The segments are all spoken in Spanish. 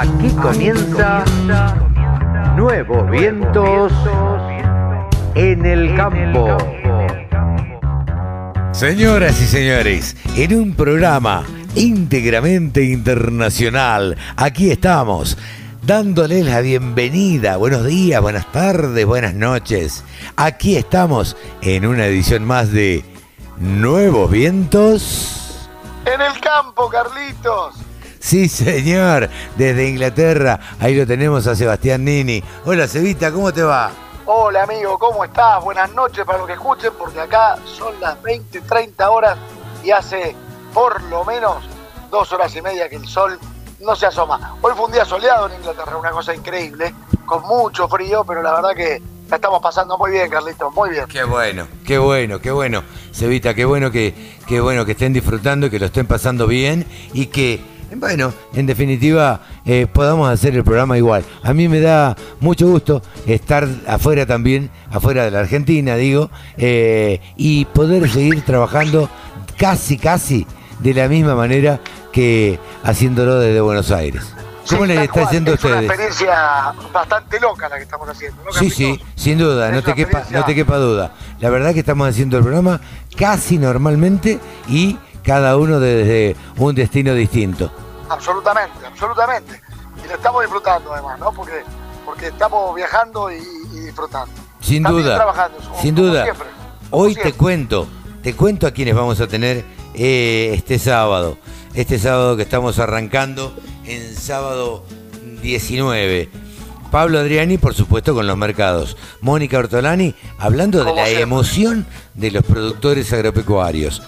Aquí comienza Nuevos Vientos en el Campo. Señoras y señores, en un programa íntegramente internacional, aquí estamos dándoles la bienvenida. Buenos días, buenas tardes, buenas noches. Aquí estamos en una edición más de Nuevos Vientos. En el campo, Carlitos. Sí, señor, desde Inglaterra, ahí lo tenemos a Sebastián Nini. Hola, Cevita, ¿cómo te va? Hola, amigo, ¿cómo estás? Buenas noches para los que escuchen, porque acá son las 20, 30 horas y hace por lo menos dos horas y media que el sol no se asoma. Hoy fue un día soleado en Inglaterra, una cosa increíble, con mucho frío, pero la verdad que la estamos pasando muy bien, Carlitos, muy bien. Qué bueno, qué bueno, qué bueno. Cevita, qué bueno que, qué bueno que estén disfrutando, que lo estén pasando bien y que bueno, en definitiva, eh, podamos hacer el programa igual. A mí me da mucho gusto estar afuera también, afuera de la Argentina, digo, eh, y poder seguir trabajando casi, casi de la misma manera que haciéndolo desde Buenos Aires. ¿Cómo les está haciendo ustedes? Es una experiencia bastante loca la que estamos haciendo. ¿no, sí, sí, sin duda, no te, quepa, no te quepa duda. La verdad que estamos haciendo el programa casi normalmente y cada uno desde un destino distinto. Absolutamente, absolutamente. Y lo estamos disfrutando además, ¿no? Porque, porque estamos viajando y, disfrutando. Sin duda, sin duda. Hoy te cuento, te cuento a quienes vamos a tener eh, este sábado. Este sábado que estamos arrancando en sábado 19. Pablo Adriani, por supuesto, con los mercados. Mónica Ortolani, hablando de la emoción de los productores agropecuarios.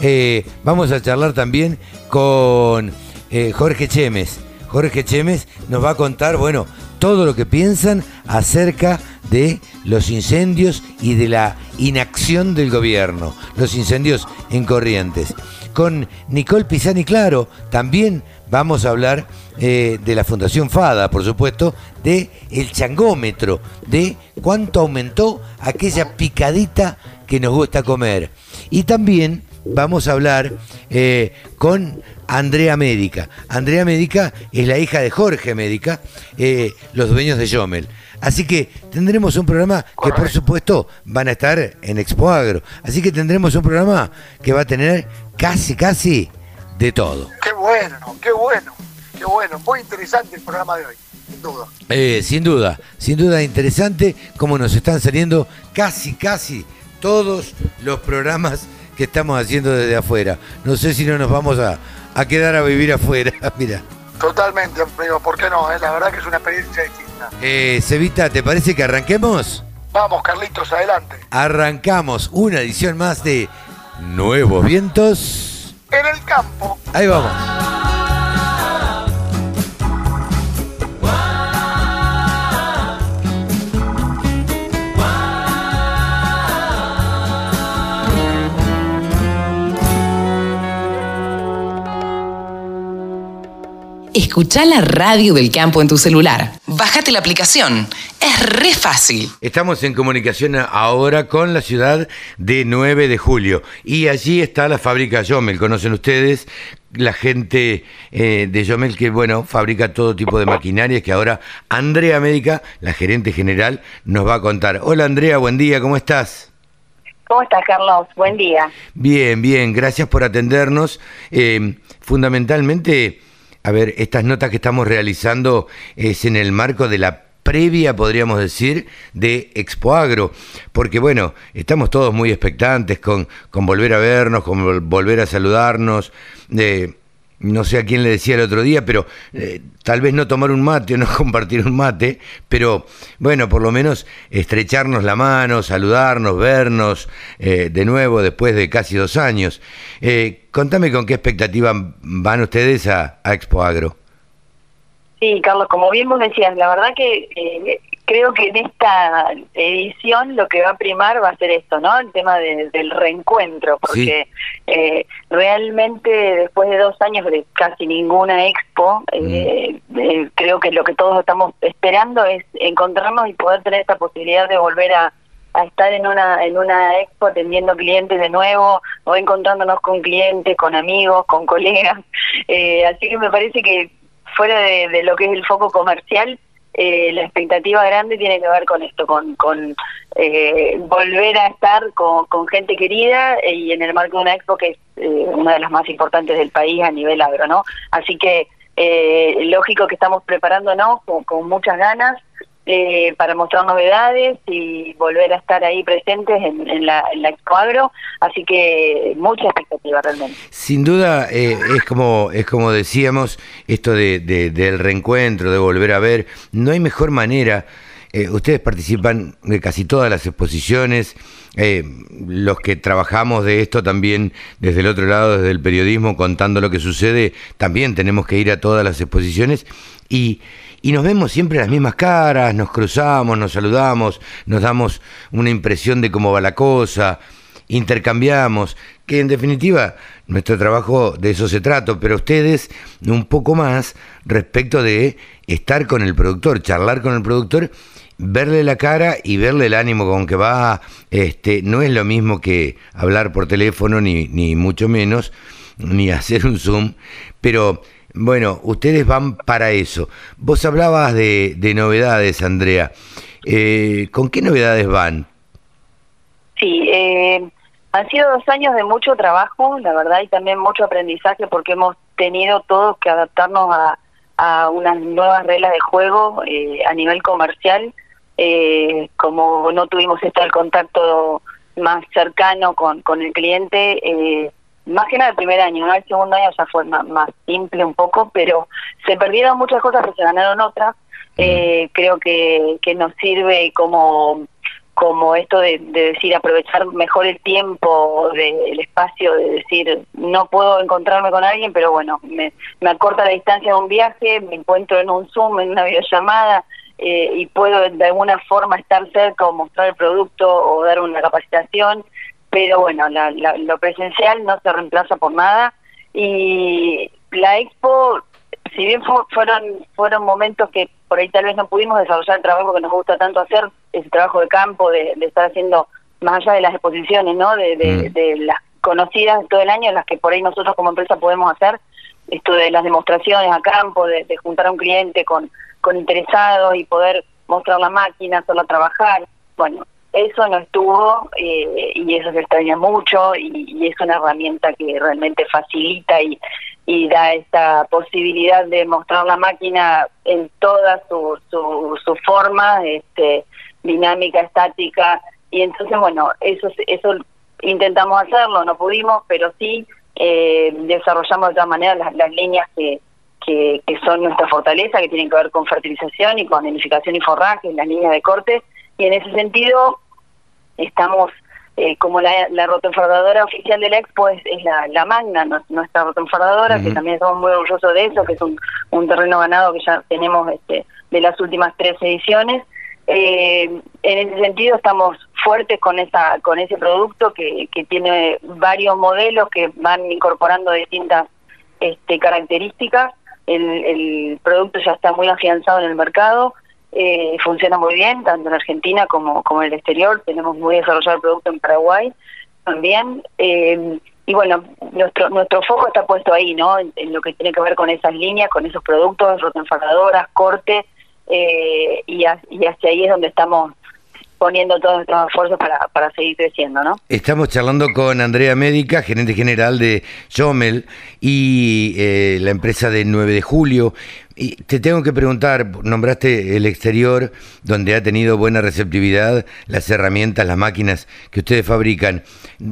Eh, vamos a charlar también con eh, Jorge Chemes. Jorge Chemes nos va a contar, bueno, todo lo que piensan acerca de los incendios y de la inacción del gobierno, los incendios en Corrientes. Con Nicole Pisani Claro también vamos a hablar eh, de la Fundación FADA, por supuesto, de el changómetro, de cuánto aumentó aquella picadita que nos gusta comer. Y también vamos a hablar eh, con Andrea Médica. Andrea Médica es la hija de Jorge Médica, eh, los dueños de Yomel. Así que tendremos un programa que por supuesto van a estar en Expo Agro. Así que tendremos un programa que va a tener casi, casi de todo. Qué bueno, qué bueno, qué bueno. Muy interesante el programa de hoy. Sin duda. Eh, sin duda, sin duda interesante como nos están saliendo casi, casi todos los programas que estamos haciendo desde afuera. No sé si no nos vamos a, a quedar a vivir afuera, mira. Totalmente, amigo, ¿por qué no? Eh, la verdad que es una experiencia distinta. Eh, Cevita, ¿te parece que arranquemos? Vamos, Carlitos, adelante. Arrancamos una edición más de Nuevos Vientos. En el campo. Ahí vamos. Escucha la radio del campo en tu celular. Bájate la aplicación. Es re fácil. Estamos en comunicación ahora con la ciudad de 9 de julio. Y allí está la fábrica Yomel. Conocen ustedes la gente eh, de Yomel que, bueno, fabrica todo tipo de maquinarias que ahora Andrea Médica, la gerente general, nos va a contar. Hola Andrea, buen día, ¿cómo estás? ¿Cómo estás, Carlos? Buen día. Bien, bien, gracias por atendernos. Eh, fundamentalmente a ver, estas notas que estamos realizando es en el marco de la previa, podríamos decir, de Expo Agro, porque bueno, estamos todos muy expectantes con, con volver a vernos, con volver a saludarnos. Eh, no sé a quién le decía el otro día, pero eh, tal vez no tomar un mate o no compartir un mate, pero bueno, por lo menos estrecharnos la mano, saludarnos, vernos eh, de nuevo después de casi dos años. Eh, contame con qué expectativa van ustedes a, a Expo Agro. Sí, Carlos, como bien vos decías, la verdad que creo que en esta edición lo que va a primar va a ser esto, ¿no? El tema del reencuentro, porque eh, realmente después de dos años de casi ninguna expo, eh, mm. eh, creo que lo que todos estamos esperando es encontrarnos y poder tener esta posibilidad de volver a, a estar en una en una expo atendiendo clientes de nuevo o encontrándonos con clientes, con amigos, con colegas. así que me parece que fuera de, lo que es el foco comercial, eh, la expectativa grande tiene que ver con esto, con, con eh, volver a estar con, gente querida y en el marco de una expo que es una de las más importantes del país a nivel agro, ¿no? Así que lógico que estamos preparándonos con, con muchas ganas, eh, para mostrar novedades y volver a estar ahí presentes en, la, en la así que mucha expectativa realmente. Sin duda eh, es como es como decíamos esto de, del reencuentro, de volver a ver, no hay mejor manera. Eh, ustedes participan de casi todas las exposiciones, los que trabajamos de esto también desde el otro lado, desde el periodismo, contando lo que sucede, también tenemos que ir a todas las exposiciones y y nos vemos siempre las mismas caras, nos cruzamos, nos saludamos, nos damos una impresión de cómo va la cosa, intercambiamos, que en definitiva nuestro trabajo de eso se trata, pero ustedes un poco más respecto de estar con el productor, charlar con el productor, verle la cara y verle el ánimo con que va, este, no es lo mismo que hablar por teléfono, ni, ni mucho menos, ni hacer un Zoom, pero bueno, ustedes van para eso. Vos hablabas de, novedades, Andrea. Eh, ¿Con qué novedades van? Sí, eh, han sido dos años de mucho trabajo, la verdad, y también mucho aprendizaje porque hemos tenido todos que adaptarnos a, unas nuevas reglas de juego eh, a nivel comercial. como no tuvimos esto el contacto más cercano con, con el cliente, más que nada el primer año, ¿no? El segundo año ya fue más, simple un poco, pero se perdieron muchas cosas, pero se ganaron otras. Eh, creo que, que nos sirve como como esto de, decir aprovechar mejor el tiempo, de, el espacio, de decir no puedo encontrarme con alguien, pero bueno, me, me acorta la distancia de un viaje, me encuentro en un Zoom, en una videollamada eh, y puedo de alguna forma estar cerca o mostrar el producto o dar una capacitación pero bueno, lo presencial no se reemplaza por nada y la expo, si bien fueron fueron momentos que por ahí tal vez no pudimos desarrollar el trabajo que nos gusta tanto hacer, ese trabajo de campo, de, estar haciendo más allá de las exposiciones, ¿no? De, de, mm. las conocidas todo el año, las que por ahí nosotros como empresa podemos hacer, esto de las demostraciones a campo, de, juntar a un cliente con, con interesados y poder mostrar la máquina, hacerla trabajar. Bueno, eso no estuvo eh, y eso se extraña mucho y, es una herramienta que realmente facilita y, y da esta posibilidad de mostrar la máquina en toda su, su, forma, este, dinámica, estática y entonces bueno, eso, eso intentamos hacerlo, no pudimos, pero sí eh, desarrollamos de todas maneras las, las líneas que, que, que, son nuestra fortaleza, que tienen que ver con fertilización y con unificación y forraje, las líneas de corte, y en ese sentido estamos eh, como la, la oficial de la Expo es, la, la, Magna, nuestra rotoenfardadora, que también estamos muy orgullosos de eso, que es un, un terreno ganado que ya tenemos este, de las últimas tres ediciones. Eh, en ese sentido estamos fuertes con esa con ese producto que, que tiene varios modelos que van incorporando distintas este, características. El, el producto ya está muy afianzado en el mercado eh, funciona muy bien, tanto en Argentina como, como en el exterior. Tenemos muy desarrollado el producto en Paraguay también. Eh, y bueno, nuestro nuestro foco está puesto ahí, ¿no? En, lo que tiene que ver con esas líneas, con esos productos, rotoenfajadoras, corte, eh, y, y hacia ahí es donde estamos poniendo todos nuestros esfuerzos para, seguir creciendo, ¿no? Estamos charlando con Andrea Médica, gerente general de Jomel y eh, la empresa de 9 de julio. Y te tengo que preguntar, nombraste el exterior, donde ha tenido buena receptividad las herramientas, las máquinas que ustedes fabrican.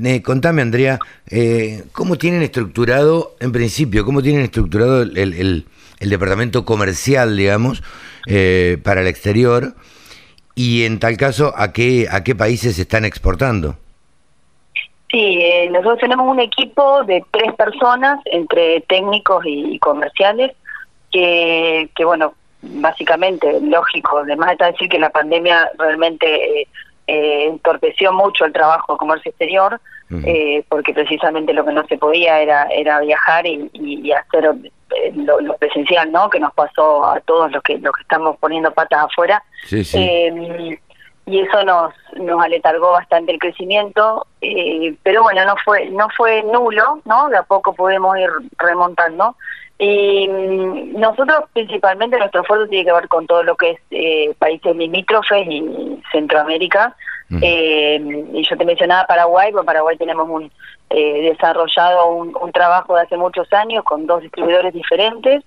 Eh, contame, Andrea, eh, ¿cómo tienen estructurado, en principio, cómo tienen estructurado el, el, departamento comercial, digamos, para el exterior? Y en tal caso, ¿a qué, a qué países se están exportando? Sí, eh, nosotros tenemos un equipo de tres personas, entre técnicos y, comerciales, que, que, bueno, básicamente, lógico, además está decir que la pandemia realmente eh, entorpeció mucho el trabajo de comercio exterior, eh, porque precisamente lo que no se podía era, era viajar y, y hacer eh, lo, presencial, ¿no? Que nos pasó a todos los que los que estamos poniendo patas afuera. Eh, y eso nos nos aletargó bastante el crecimiento, eh, pero bueno, no fue no fue nulo, ¿no? De a poco podemos ir remontando. Y mm, nosotros principalmente nuestro esfuerzo tiene que ver con todo lo que es eh, países limítrofes y Centroamérica. Eh, y yo te mencionaba Paraguay, porque Paraguay tenemos un eh, desarrollado un, trabajo de hace muchos años con dos distribuidores diferentes.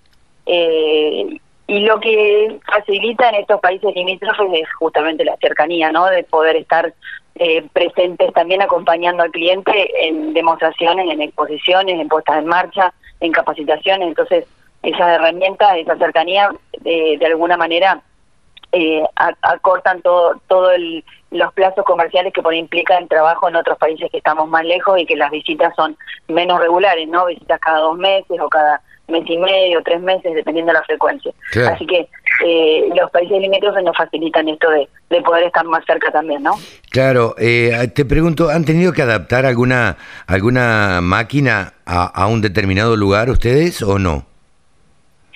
Eh, y lo que facilita en estos países limítrofes es justamente la cercanía, ¿no? De poder estar eh, presentes también acompañando al cliente en demostraciones, en exposiciones, en puestas en marcha, en capacitaciones. Entonces, esas herramientas, esa cercanía, de alguna manera eh, acortan todo, todo el, los plazos comerciales que por implica el trabajo en otros países que estamos más lejos y que las visitas son menos regulares, ¿no? Visitas cada dos meses o cada mes y medio, tres meses, dependiendo de la frecuencia. Así que eh, los países limítrofes nos facilitan esto de, de, poder estar más cerca también, ¿no? Claro, eh, te pregunto, ¿han tenido que adaptar alguna alguna máquina a, a un determinado lugar ustedes o no?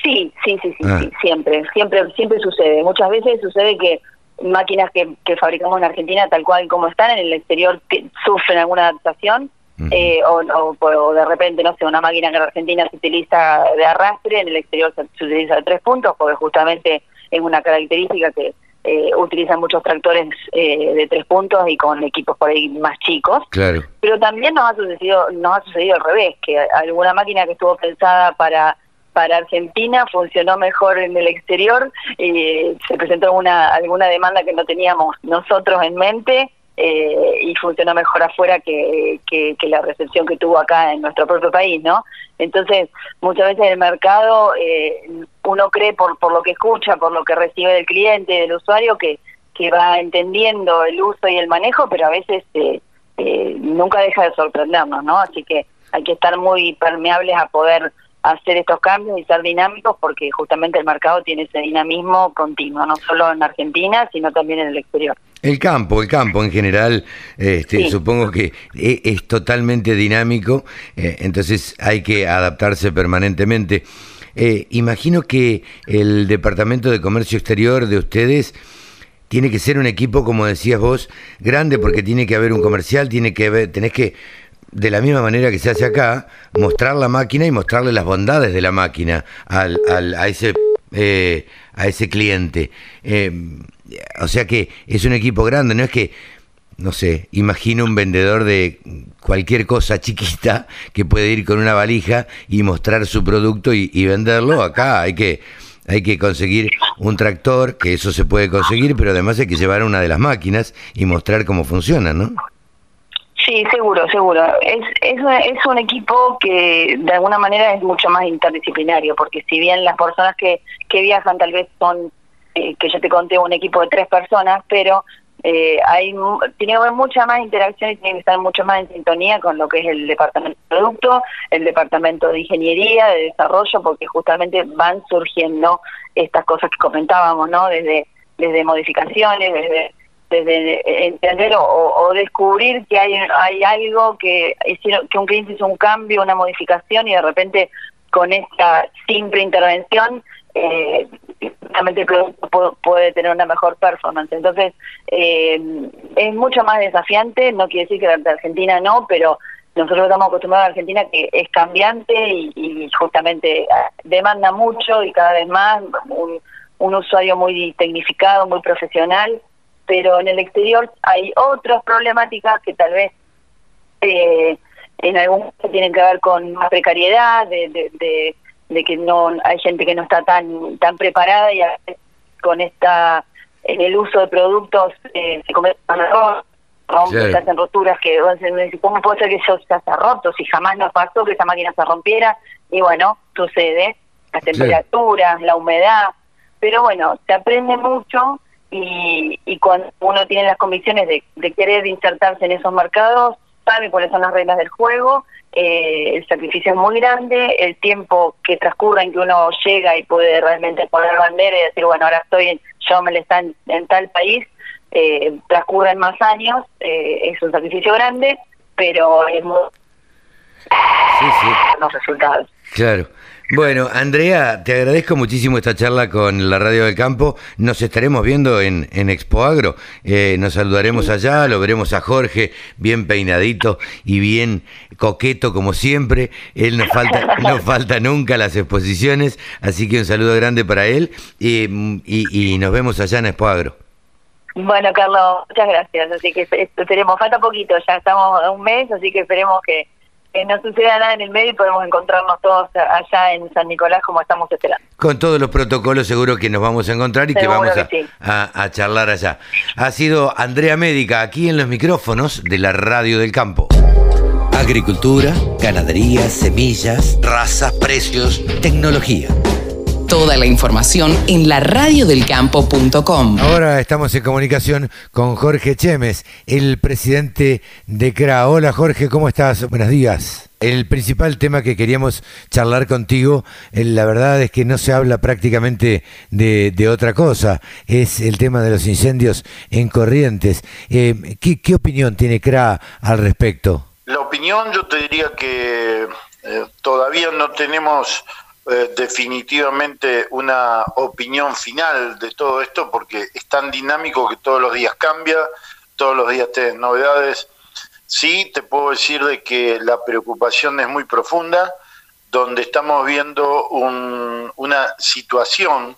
Sí, sí, sí, sí, ah. sí, siempre, siempre, siempre sucede. Muchas veces sucede que máquinas que, que fabricamos en Argentina, tal cual como están, en el exterior sufren alguna adaptación eh, o, o, de repente, no sé, una máquina que en Argentina se utiliza de arrastre, en el exterior se, utiliza de tres puntos, porque justamente es una característica que eh, utilizan muchos tractores eh, de tres puntos y con equipos por ahí más chicos. Claro. Pero también nos ha sucedido, nos ha sucedido al revés, que alguna máquina que estuvo pensada para para Argentina funcionó mejor en el exterior y se presentó una alguna demanda que no teníamos nosotros en mente eh, y funcionó mejor afuera que, la recepción que tuvo acá en nuestro propio país, ¿no? Entonces, muchas veces el mercado, eh, uno cree por, por lo que escucha, por lo que recibe del cliente, del usuario, que, que va entendiendo el uso y el manejo, pero a veces eh, eh, nunca deja de sorprendernos, ¿no? Así que hay que estar muy permeables a poder hacer estos cambios y ser dinámicos porque justamente el mercado tiene ese dinamismo continuo, no solo en Argentina, sino también en el exterior. El campo, el campo en general, este, supongo que e, es, totalmente dinámico, eh, entonces hay que adaptarse permanentemente. Eh, imagino que el Departamento de Comercio Exterior de ustedes tiene que ser un equipo, como decías vos, grande porque tiene que haber un comercial, tiene que haber, tenés que de la misma manera que se hace acá, mostrar la máquina y mostrarle las bondades de la máquina al, al, a, ese, eh, a ese cliente. Eh, o sea que es un equipo grande, no es que, no sé, imagino un vendedor de cualquier cosa chiquita que puede ir con una valija y mostrar su producto y, y venderlo. Acá hay que hay que conseguir un tractor, que eso se puede conseguir, pero además hay que llevar una de las máquinas y mostrar cómo funciona, ¿no? Sí, seguro, seguro. Es, es, es un equipo que de alguna manera es mucho más interdisciplinario, porque si bien las personas que, que viajan tal vez son, eh, que yo te conté, un equipo de tres personas, pero eh, hay tiene que haber mucha más interacción y tiene que estar mucho más en sintonía con lo que es el departamento de producto, el departamento de ingeniería, de desarrollo, porque justamente van surgiendo estas cosas que comentábamos, ¿no? Desde, desde modificaciones, desde desde entender o, descubrir que hay, hay algo que que un cliente hizo un cambio, una modificación y de repente con esta simple intervención eh, realmente el producto puede, tener una mejor performance. Entonces, eh, es mucho más desafiante, no quiere decir que la Argentina no, pero nosotros estamos acostumbrados a Argentina que es cambiante y, justamente ah, demanda mucho y cada vez más un usuario muy tecnificado, muy profesional pero en el exterior hay otras problemáticas que tal vez eh, en algún momento tienen que ver con más precariedad, de, de, de, que no hay gente que no está tan tan preparada y con esta en el uso de productos eh, se cometen errores se hacen roturas que ¿cómo puede ser que eso se haya roto si jamás nos pasó que esa máquina se rompiera? Y bueno, sucede, las temperaturas, la humedad, pero bueno, se aprende mucho y, y cuando uno tiene las convicciones de, de, querer insertarse en esos mercados, sabe cuáles son las reglas del juego, eh, el sacrificio es muy grande, el tiempo que transcurre en que uno llega y puede realmente poner bandera y decir, bueno, ahora estoy, yo me le está en, tal país, eh, transcurren más años, eh, es un sacrificio grande, pero es muy... Sí, sí. los resultados. Claro. Bueno, Andrea, te agradezco muchísimo esta charla con la Radio del Campo. Nos estaremos viendo en, en Expo Agro. Eh, nos saludaremos allá, lo veremos a Jorge, bien peinadito y bien coqueto como siempre. Él no falta, no falta nunca las exposiciones, así que un saludo grande para él y, y, nos vemos allá en Expo Agro. Bueno, Carlos, muchas gracias. Así que esperemos, falta poquito, ya estamos a un mes, así que esperemos que que no suceda nada en el medio y podemos encontrarnos todos allá en San Nicolás como estamos esperando. Con todos los protocolos seguro que nos vamos a encontrar y que vamos a, charlar allá. Ha sido Andrea Médica aquí en los micrófonos de la Radio del Campo. Agricultura, ganadería, semillas, razas, precios, tecnología. Toda la información en la radiodelcampo.com. Ahora estamos en comunicación con Jorge Chemes, el presidente de CRA. Hola Jorge, ¿cómo estás? Buenos días. El principal tema que queríamos charlar contigo, eh, la verdad es que no se habla prácticamente de, otra cosa, es el tema de los incendios en Corrientes. Eh, ¿qué, opinión tiene CRA al respecto? La opinión yo te diría que eh, todavía no tenemos eh, definitivamente una opinión final de todo esto porque es tan dinámico que todos los días cambia, todos los días tienen novedades. Sí, te puedo decir de que la preocupación es muy profunda, donde estamos viendo una situación,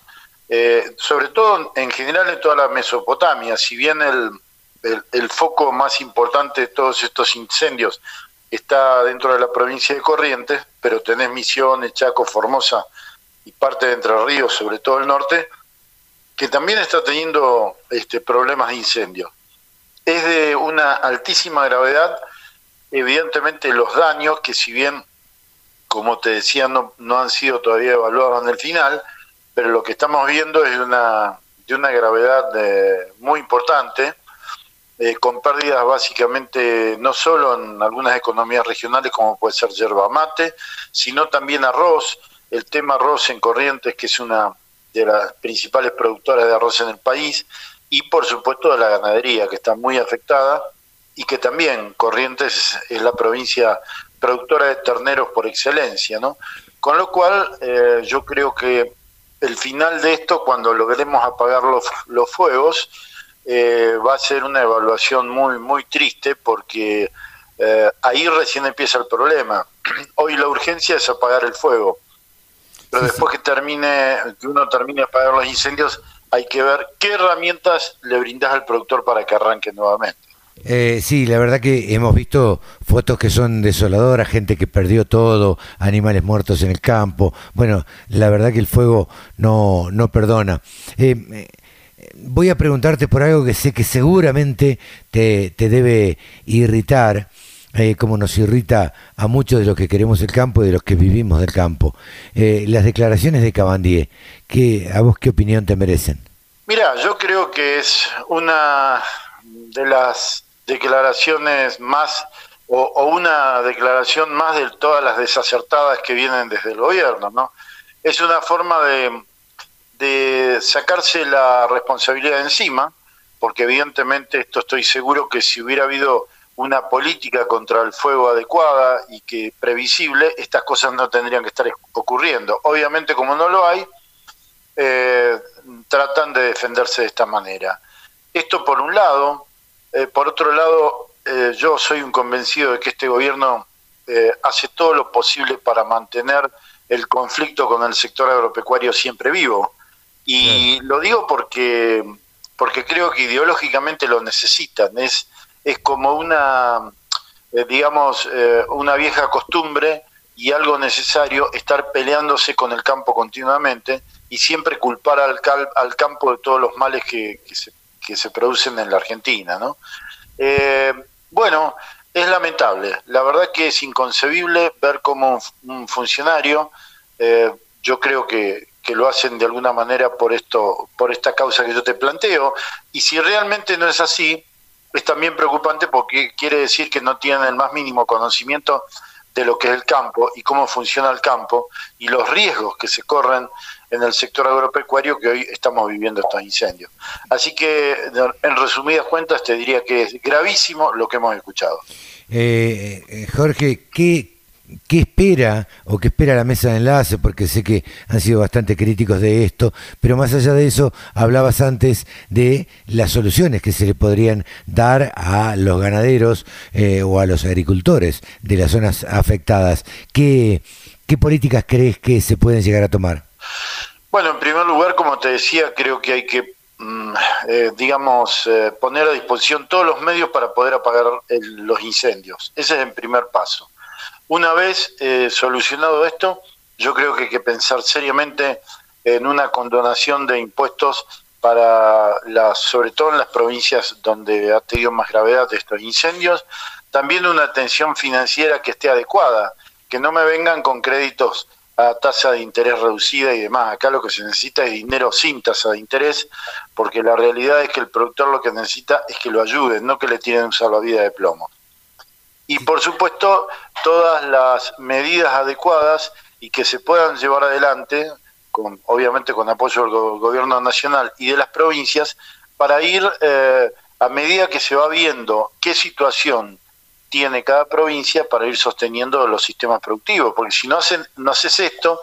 eh, sobre todo en general en toda la Mesopotamia, si bien el, el foco más importante de todos estos incendios está dentro de la provincia de Corrientes, pero tenés Misiones, Chaco, Formosa y parte de Entre Ríos, sobre todo el norte, que también está teniendo este, problemas de incendio. Es de una altísima gravedad, evidentemente los daños, que si bien, como te decía, no, no han sido todavía evaluados en el final, pero lo que estamos viendo es de una, de una gravedad eh, muy importante, eh, con pérdidas básicamente no solo en algunas economías regionales como puede ser yerba mate, sino también arroz. El tema arroz en Corrientes, que es una de las principales productoras de arroz en el país, y por supuesto de la ganadería, que está muy afectada, y que también Corrientes es la provincia productora de terneros por excelencia, ¿no? Con lo cual, eh, yo creo que el final de esto, cuando logremos apagar los, los fuegos, eh, va a ser una evaluación muy, muy triste porque eh, ahí recién empieza el problema. Hoy la urgencia es apagar el fuego, pero después que termine, que uno termine de apagar los incendios, hay que ver qué herramientas le brindas al productor para que arranque nuevamente. Eh, sí, la verdad que hemos visto fotos que son desoladoras, gente que perdió todo, animales muertos en el campo. Bueno, la verdad que el fuego no, no perdona. Eh, voy a preguntarte por algo que sé que seguramente te, debe irritar, eh, como nos irrita a muchos de los que queremos el campo y de los que vivimos del campo. Eh, las declaraciones de Cabandier, ¿qué, ¿a vos qué opinión te merecen? Mira, yo creo que es una de las declaraciones más, o una declaración más de todas las desacertadas que vienen desde el gobierno, ¿no? Es una forma de de sacarse la responsabilidad encima, porque evidentemente esto estoy seguro que si hubiera habido una política contra el fuego adecuada y que previsible, estas cosas no tendrían que estar ocurriendo. Obviamente como no lo hay, eh, tratan de defenderse de esta manera. Esto por un lado, eh, por otro lado, eh, yo soy un convencido de que este gobierno hace todo lo posible para mantener el conflicto con el sector agropecuario siempre vivo. Y lo digo porque, porque creo que ideológicamente lo necesitan. Es, es como una, eh, digamos, eh, una vieja costumbre y algo necesario estar peleándose con el campo continuamente y siempre culpar al, al campo de todos los males que, que, se, que se producen en la Argentina. ¿no? Eh, bueno, es lamentable. La verdad que es inconcebible ver cómo un, funcionario, yo creo que, que lo hacen de alguna manera por esto, por esta causa que yo te planteo. Y si realmente no es así, es también preocupante porque quiere decir que no tienen el más mínimo conocimiento de lo que es el campo y cómo funciona el campo y los riesgos que se corren en el sector agropecuario que hoy estamos viviendo estos incendios. Así que, en resumidas cuentas, te diría que es gravísimo lo que hemos escuchado. Eh, eh Jorge, ¿qué, ¿qué espera o qué espera la mesa de enlace? Porque sé que han sido bastante críticos de esto, pero más allá de eso, hablabas antes de las soluciones que se le podrían dar a los ganaderos eh, o a los agricultores de las zonas afectadas. ¿Qué, ¿Qué políticas crees que se pueden llegar a tomar? Bueno, en primer lugar, como te decía, creo que hay que Mm, eh, digamos, eh, poner a disposición todos los medios para poder apagar los incendios. Ese es el primer paso. Una vez eh, solucionado esto, yo creo que hay que pensar seriamente en una condonación de impuestos para sobre todo en las provincias donde ha tenido más gravedad estos incendios, también una atención financiera que esté adecuada, que no me vengan con créditos a tasa de interés reducida y demás. Acá lo que se necesita es dinero sin tasa de interés, porque la realidad es que el productor lo que necesita es que lo ayuden, no que le tienen un salvavidas de plomo. Y por supuesto, todas las medidas adecuadas y que se puedan llevar adelante, con, obviamente con apoyo del gobierno nacional y de las provincias, para ir eh, a medida que se va viendo qué situación tiene cada provincia para ir sosteniendo los sistemas productivos, porque si no, hacen, no haces esto,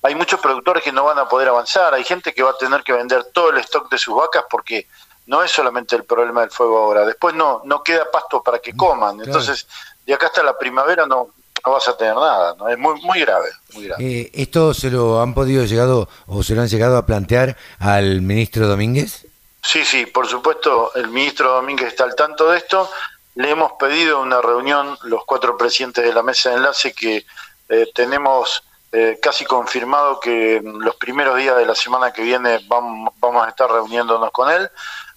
hay muchos productores que no van a poder avanzar, hay gente que va a tener que vender todo el stock de sus vacas porque no es solamente el problema del fuego ahora, después no, no queda pasto para que coman, entonces de acá hasta la primavera no, no vas a tener nada, ¿no? es muy, muy grave. Muy grave. Eh, ¿Esto se lo han podido llegado o se lo han llegado a plantear al ministro Domínguez? Sí, sí, por supuesto, el ministro Domínguez está al tanto de esto. Le hemos pedido una reunión, los cuatro presidentes de la mesa de enlace, que eh, tenemos eh, casi confirmado que los primeros días de la semana que viene vamos, vamos a estar reuniéndonos con él,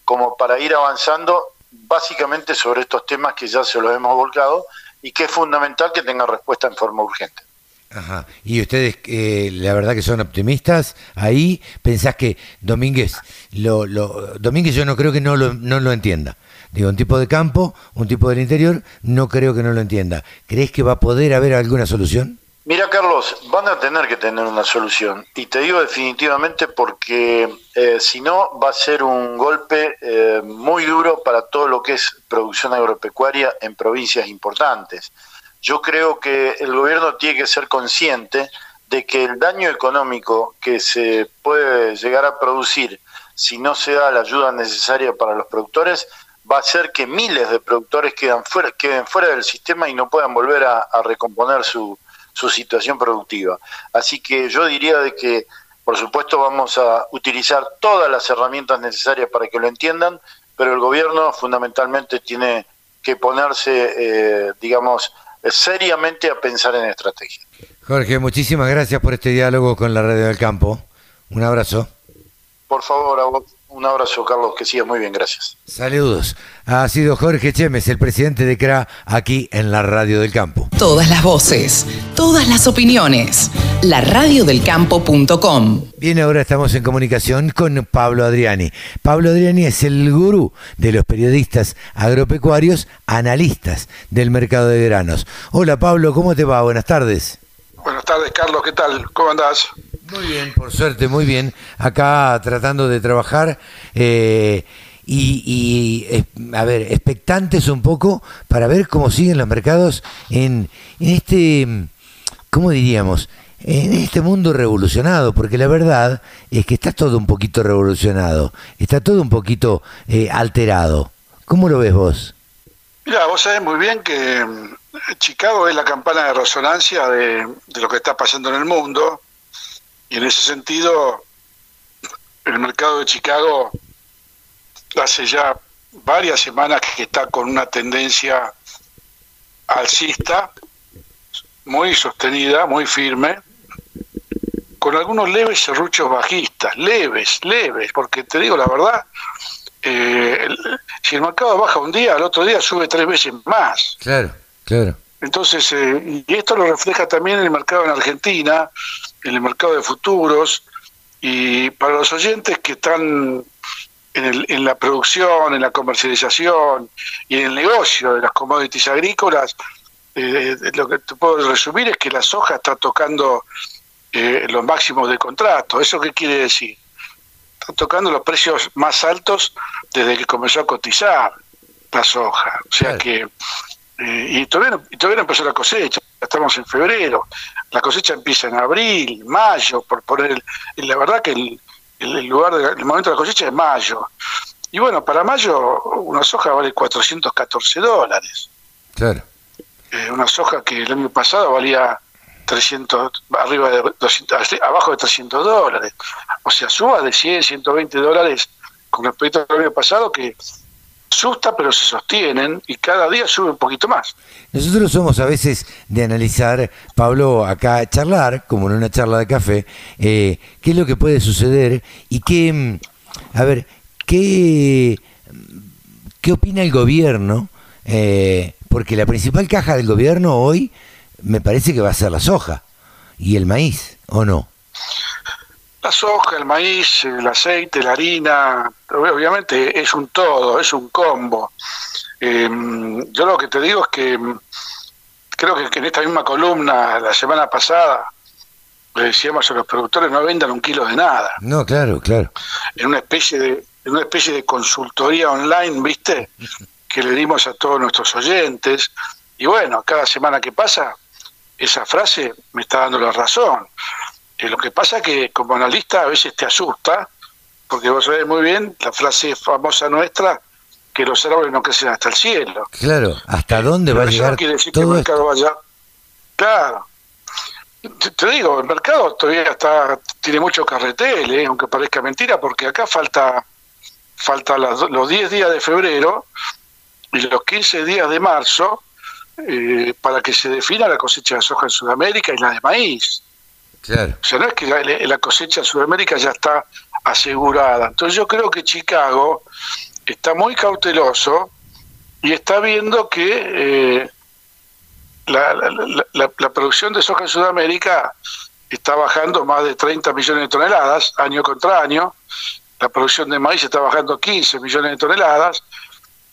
como para ir avanzando básicamente sobre estos temas que ya se los hemos volcado y que es fundamental que tenga respuesta en forma urgente. Ajá. Y ustedes, eh, la verdad que son optimistas ahí, pensás que Domínguez, lo, lo, Domínguez yo no creo que no lo, no lo entienda. Digo, un tipo de campo, un tipo del interior, no creo que no lo entienda. ¿Crees que va a poder haber alguna solución? Mira, Carlos, van a tener que tener una solución. Y te digo definitivamente porque eh, si no, va a ser un golpe eh, muy duro para todo lo que es producción agropecuaria en provincias importantes. Yo creo que el gobierno tiene que ser consciente de que el daño económico que se puede llegar a producir si no se da la ayuda necesaria para los productores va a hacer que miles de productores queden fuera, queden fuera del sistema y no puedan volver a, recomponer su, su, situación productiva. Así que yo diría de que, por supuesto, vamos a utilizar todas las herramientas necesarias para que lo entiendan, pero el gobierno fundamentalmente tiene que ponerse, eh, digamos, seriamente a pensar en estrategia. Jorge, muchísimas gracias por este diálogo con la Radio del Campo. Un abrazo. Por favor, a vos. Un abrazo, Carlos, que siga muy bien, gracias. Saludos. Ha sido Jorge Chemes, el presidente de CRA, aquí en la Radio del Campo. Todas las voces, todas las opiniones. La Campo.com. Bien, ahora estamos en comunicación con Pablo Adriani. Pablo Adriani es el gurú de los periodistas agropecuarios, analistas del mercado de granos. Hola Pablo, ¿cómo te va? Buenas tardes. Buenas tardes, Carlos, ¿qué tal? ¿Cómo andás? Muy bien, por suerte, muy bien. Acá tratando de trabajar eh, y, a ver, expectantes un poco para ver cómo siguen los mercados en, este, ¿cómo diríamos? En este mundo revolucionado, porque la verdad es que está todo un poquito revolucionado, está todo un poquito eh, alterado. ¿Cómo lo ves vos? Mira, vos sabés muy bien que Chicago es la campana de resonancia de, lo que está pasando en el mundo y en ese sentido, el mercado de Chicago hace ya varias semanas que está con una tendencia alcista, muy sostenida, muy firme, con algunos leves serruchos bajistas, leves, leves, porque te digo la verdad, eh, si el mercado baja un día, al otro día sube tres veces más. Claro, claro. Entonces, eh, y esto lo refleja también en el mercado en Argentina, en el mercado de futuros, y para los oyentes que están en, el, en la producción, en la comercialización y en el negocio de las commodities agrícolas, eh, lo que te puedo resumir es que la soja está tocando eh, los máximos de contrato. ¿Eso qué quiere decir? Está tocando los precios más altos desde que comenzó a cotizar la soja. O sea que eh, y, todavía no, todavía empezó la cosecha. estamos en febrero, la cosecha empieza en abril, mayo, por poner, el, la verdad que el, el, lugar del momento de la cosecha es mayo. Y bueno, para mayo una soja vale 414 dólares. Claro. Eh, una soja que el año pasado valía 300, arriba de 200, abajo de 300 dólares. O sea, suba de 100, 120 dólares con respecto al año pasado que asusta pero se sostienen y cada día sube un poquito más. Nosotros somos a veces de analizar, Pablo, acá charlar, como en una charla de café, eh, qué es lo que puede suceder y qué, mm, a ver, qué, qué opina el gobierno, eh, porque la principal caja del gobierno hoy me parece que va a ser la soja y el maíz, ¿o no? La soja, el maíz, el aceite, la harina, obviamente es un todo, es un combo. Em, yo lo que te digo es que em, creo que, en esta misma columna, la semana pasada, le decíamos a los productores no vendan un kilo de nada. No, claro, claro. En una especie de, en una especie de consultoría online, ¿viste? Que le dimos a todos nuestros oyentes. Y bueno, cada semana que pasa, esa frase me está dando la razón. Lo que pasa es que como analista a veces te asusta, porque vos sabés muy bien la frase famosa nuestra, que los árboles no crecen hasta el cielo. Claro, ¿hasta dónde va a llegar todo el mercado vaya... Claro. Te, digo, el mercado todavía está tiene mucho carretel, ¿eh? aunque parezca mentira, porque acá falta falta los 10 días de febrero y los 15 días de marzo eh, para que se defina la cosecha de soja en Sudamérica y la de maíz. O sea, no es que la, cosecha en Sudamérica ya está asegurada. Entonces yo creo que Chicago está muy cauteloso y está viendo que eh, la, producción de soja en Sudamérica está bajando más de 30 millones de toneladas año contra año. La producción de maíz está bajando 15 millones de toneladas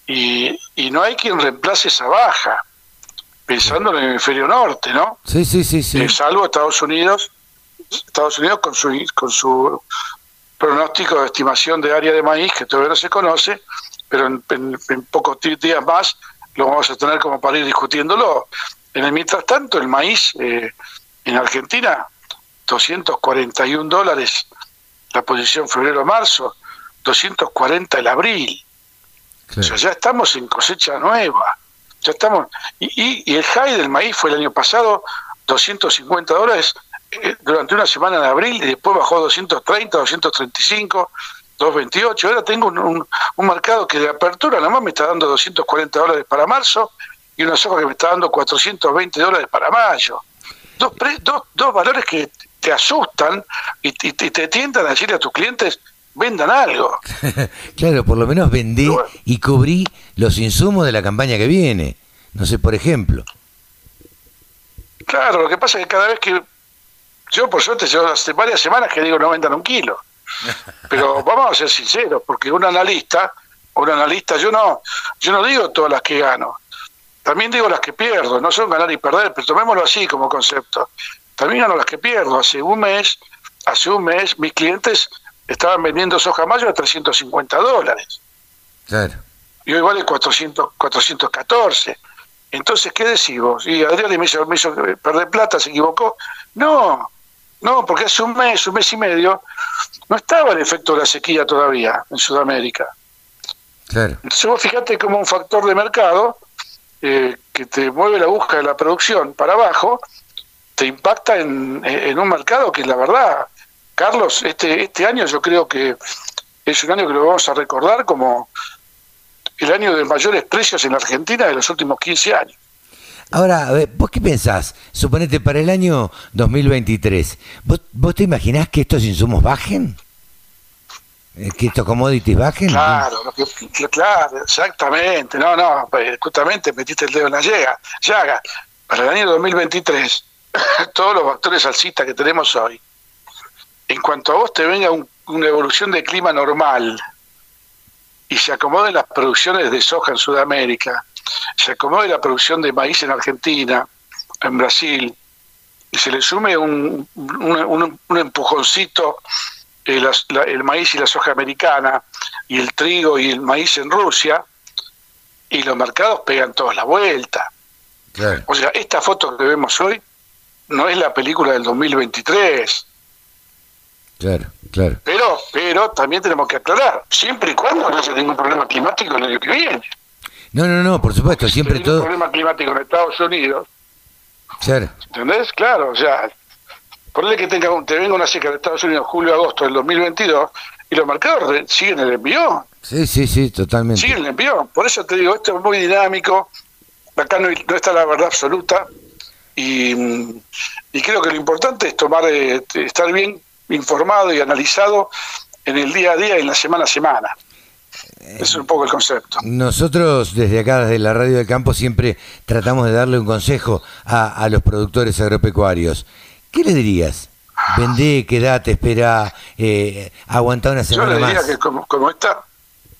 y, y no hay quien reemplace esa baja pensando en el hemisferio norte, ¿no? Sí, sí, sí, sí. Eh, salvo Estados Unidos, Estados Unidos con su, con su pronóstico de estimación de área de maíz, que todavía no se conoce, pero en, pocos días más lo vamos a tener como para ir discutiéndolo. En el mientras tanto, el maíz eh, en Argentina, 241 dólares la posición febrero-marzo, 240 el abril. O sea, ya estamos en cosecha nueva. Ya estamos. Y, y, el high del maíz fue el año pasado 250 dólares durante una semana en abril y después bajó a 230, 235, 228. Ahora tengo un, un, mercado que de apertura nomás me está dando 240 dólares para marzo y una soja que me está dando 420 dólares para mayo. Dos, dos, dos valores que te asustan y, te tientan a decirle a tus clientes, vendan algo. claro, por lo menos vendí y cubrí los insumos de la campaña que viene. No sé, por ejemplo. Claro, lo que pasa es que cada vez que yo, por suerte, yo hace varias semanas que digo no vendan un kilo. Pero vamos a ser sinceros, porque un analista, un analista, yo no, yo no digo todas las que gano. También digo las que pierdo, no son ganar y perder, pero tomémoslo así como concepto. También gano las que pierdo. Hace un mes, hace un mes, mis clientes estaban vendiendo soja mayo a 350 dólares. Claro. Y hoy vale 400, 414. Entonces, ¿qué decimos? Y Adrián me hizo, me hizo perder plata, se equivocó. No, no, porque hace un mes, un mes y medio, no estaba el efecto de la sequía todavía en Sudamérica. Claro. Entonces vos fíjate como un factor de mercado eh, que te mueve la búsqueda de la producción para abajo, te impacta en, en, un mercado que la verdad, Carlos, este, este año yo creo que es un año que lo vamos a recordar como el año de mayores precios en Argentina de los últimos 15 años. Ahora, ¿vos qué pensás? Suponete para el año 2023, ¿vos, vos te imaginás que estos insumos bajen? Eh, ¿Que estos commodities bajen? Claro, claro, exactamente. No, no, pues, justamente metiste el dedo en la llaga. llaga. Para el año 2023, todos los factores alcistas que tenemos hoy, en cuanto a vos te venga una evolución de clima normal y se acomoden las producciones de soja en Sudamérica, se acomode la producción de maíz en Argentina, en Brasil, y se le sume un, un, empujoncito el, el, maíz y la soja americana, y el trigo y el maíz en Rusia, y los mercados pegan todos la vuelta. O sea, esta foto que vemos hoy no es la película del 2023. Claro, claro. Pero, pero también tenemos que aclarar, siempre y cuando no haya ningún problema climático el año que viene. No, no, no, por supuesto, siempre todo. problema climático en Estados Unidos. Claro. ¿Entendés? Claro, o sea, ponle que tenga, te venga una seca de Estados Unidos julio-agosto del 2022 y los mercados siguen el envío. Sí, sí, sí, totalmente. Siguen el envío. Por eso te digo, esto es muy dinámico. Acá no, está la verdad absoluta. Y, y, creo que lo importante es tomar, eh, estar bien informado y analizado en el día a día y en la semana a semana. Es un poco el concepto. Nosotros desde acá, desde la Radio del Campo, siempre tratamos de darle un consejo a, los productores agropecuarios. ¿Qué le dirías? Vendé, quedate, espera, eh, aguanta una semana Yo le diría que como, como, está,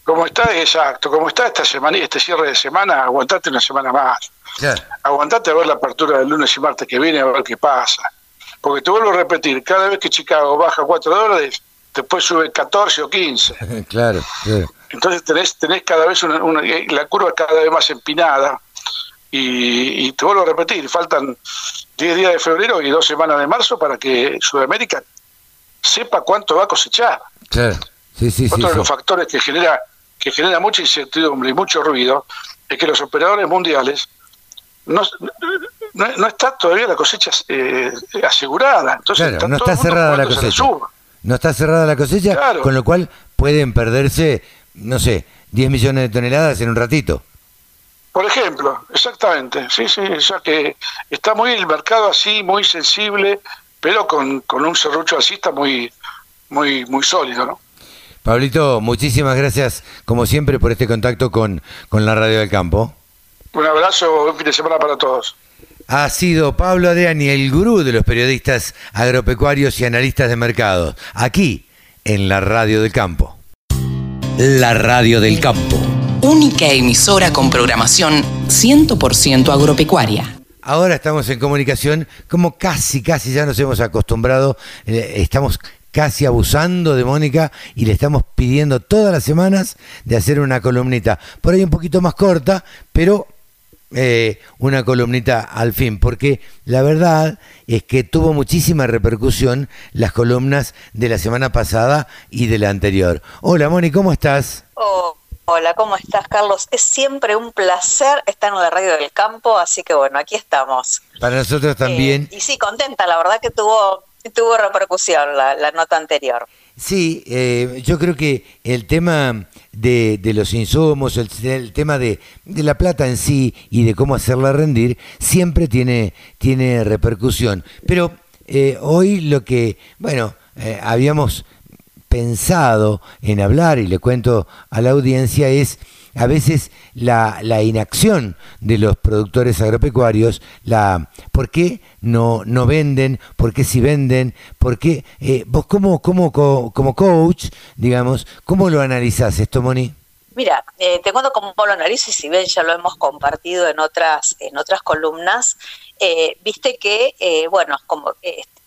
como está, exacto, como está esta semana, este cierre de semana, aguantate una semana más. Aguantate a ver la apertura del lunes y martes que viene, a ver qué pasa. Porque te vuelvo a repetir, cada vez que Chicago baja 4 dólares, después sube 14 o 15. claro, claro. Entonces tenés, tenés cada vez una, la curva es cada vez más empinada y, te vuelvo a repetir, faltan 10 días de febrero y dos semanas de marzo para que Sudamérica sepa cuánto va a cosechar. Claro. Sí, sí, Otro de los factores que genera que genera mucha incertidumbre y mucho ruido es que los operadores mundiales no, no, está todavía la cosecha eh, asegurada. Entonces claro, no está cerrada la cosecha. No está cerrada la cosecha, con lo cual pueden perderse no sé, 10 millones de toneladas en un ratito. Por ejemplo, exactamente, sí, sí, o sea que está muy el mercado así, muy sensible, pero con, con un serrucho alcista muy, muy, muy sólido, ¿no? Pablito, muchísimas gracias, como siempre, por este contacto con, con la Radio del Campo. Un abrazo, un fin de semana para todos. Ha sido Pablo Adriani, el gurú de los periodistas agropecuarios y analistas de mercado, aquí en la Radio del Campo. La Radio del Campo. Única emisora con programación 100% agropecuaria. Ahora estamos en comunicación, como casi, casi ya nos hemos acostumbrado, eh, estamos casi abusando de Mónica y le estamos pidiendo todas las semanas de hacer una columnita, por ahí un poquito más corta, pero eh, una columnita al fin, porque la verdad es que tuvo muchísima repercusión las columnas de la semana pasada y de la anterior. Hola Moni, ¿cómo estás? Oh, hola, ¿cómo estás Carlos? Es siempre un placer estar en la radio del campo, así que bueno, aquí estamos. Para nosotros también. Eh, y sí, contenta, la verdad que tuvo, tuvo repercusión la nota anterior. Sí, eh, yo creo que el tema de, los insumos, el, tema de, la plata en sí y de cómo hacerla rendir, siempre tiene, tiene repercusión. Pero eh, hoy lo que, bueno, eh, habíamos pensado en hablar, y le cuento a la audiencia, es a veces la, la, inacción de los productores agropecuarios, la por qué no, no venden, por qué si venden, por qué, eh, vos como, como, como coach, digamos, ¿cómo lo analizás esto, Moni? Mira, eh, te cuento cómo lo analizo y si bien ya lo hemos compartido en otras, en otras columnas, eh, viste que, eh, bueno, como